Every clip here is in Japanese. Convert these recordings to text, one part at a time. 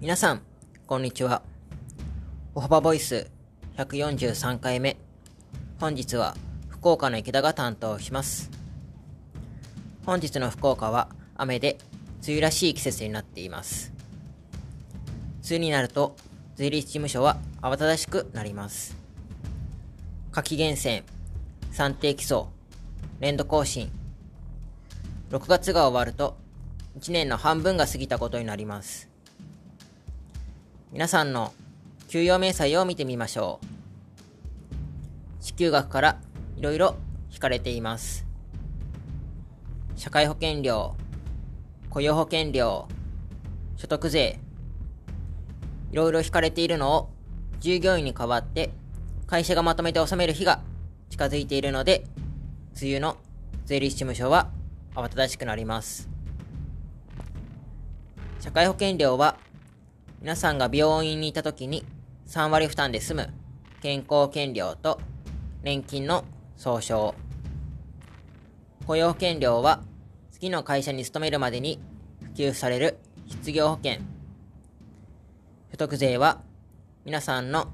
皆さん、こんにちは。歩幅ボイス143回目。本日は福岡の池田が担当します。本日の福岡は雨で梅雨らしい季節になっています。梅雨になると税理事務所は慌ただしくなります。夏季厳選、算定基礎、年度更新。6月が終わると1年の半分が過ぎたことになります。皆さんの給与明細を見てみましょう。支給額からいろいろ引かれています。社会保険料、雇用保険料、所得税、いろいろ引かれているのを従業員に代わって会社がまとめて納める日が近づいているので、梅雨の税理士事務所は慌ただしくなります。社会保険料は皆さんが病院にいた時に3割負担で済む健康保険料と年金の総称。雇用保険料は次の会社に勤めるまでに普及される失業保険。所得税は皆さんの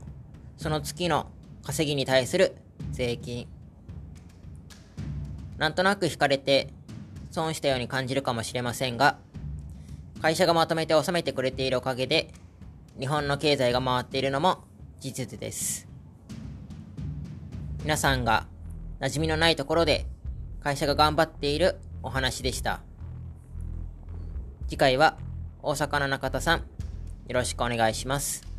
その月の稼ぎに対する税金。なんとなく引かれて損したように感じるかもしれませんが、会社がまとめて収めてくれているおかげで、日本の経済が回っているのも事実です。皆さんが馴染みのないところで会社が頑張っているお話でした。次回は大阪の中田さん、よろしくお願いします。